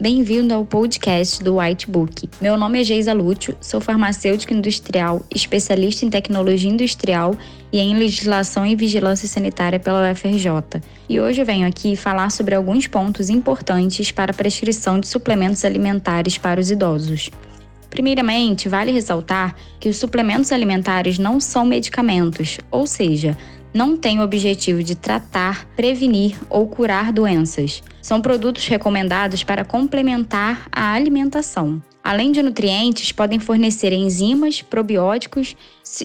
Bem-vindo ao podcast do Whitebook. Meu nome é Geisa Lúcio, sou farmacêutico industrial, especialista em tecnologia industrial e em legislação e vigilância sanitária pela UFRJ. E hoje eu venho aqui falar sobre alguns pontos importantes para a prescrição de suplementos alimentares para os idosos. Primeiramente, vale ressaltar que os suplementos alimentares não são medicamentos, ou seja, não têm o objetivo de tratar, prevenir ou curar doenças. São produtos recomendados para complementar a alimentação. Além de nutrientes, podem fornecer enzimas, probióticos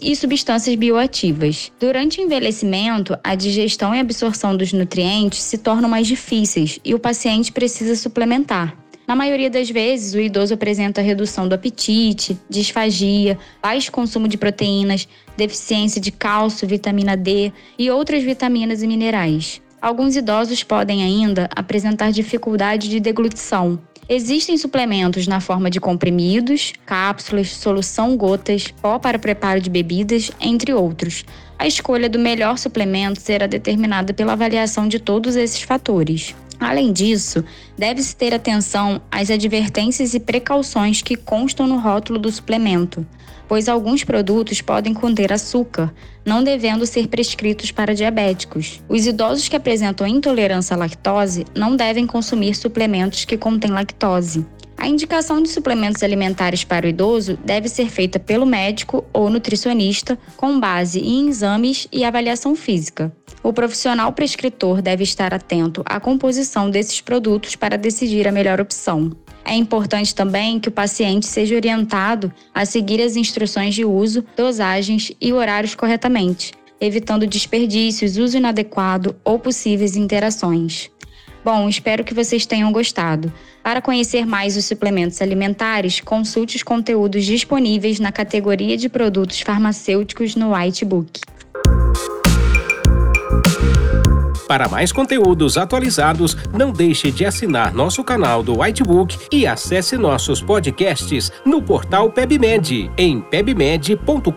e substâncias bioativas. Durante o envelhecimento, a digestão e absorção dos nutrientes se tornam mais difíceis e o paciente precisa suplementar. Na maioria das vezes, o idoso apresenta redução do apetite, disfagia, baixo consumo de proteínas, deficiência de cálcio, vitamina D e outras vitaminas e minerais. Alguns idosos podem ainda apresentar dificuldade de deglutição. Existem suplementos na forma de comprimidos, cápsulas, solução gotas, pó para preparo de bebidas, entre outros. A escolha do melhor suplemento será determinada pela avaliação de todos esses fatores. Além disso, deve-se ter atenção às advertências e precauções que constam no rótulo do suplemento, pois alguns produtos podem conter açúcar, não devendo ser prescritos para diabéticos. Os idosos que apresentam intolerância à lactose não devem consumir suplementos que contêm lactose. A indicação de suplementos alimentares para o idoso deve ser feita pelo médico ou nutricionista com base em exames e avaliação física. O profissional prescritor deve estar atento à composição desses produtos para decidir a melhor opção. É importante também que o paciente seja orientado a seguir as instruções de uso, dosagens e horários corretamente, evitando desperdícios, uso inadequado ou possíveis interações. Bom, espero que vocês tenham gostado. Para conhecer mais os suplementos alimentares, consulte os conteúdos disponíveis na categoria de produtos farmacêuticos no Whitebook. Para mais conteúdos atualizados, não deixe de assinar nosso canal do Whitebook e acesse nossos podcasts no portal PebMed em pebmed.com.br.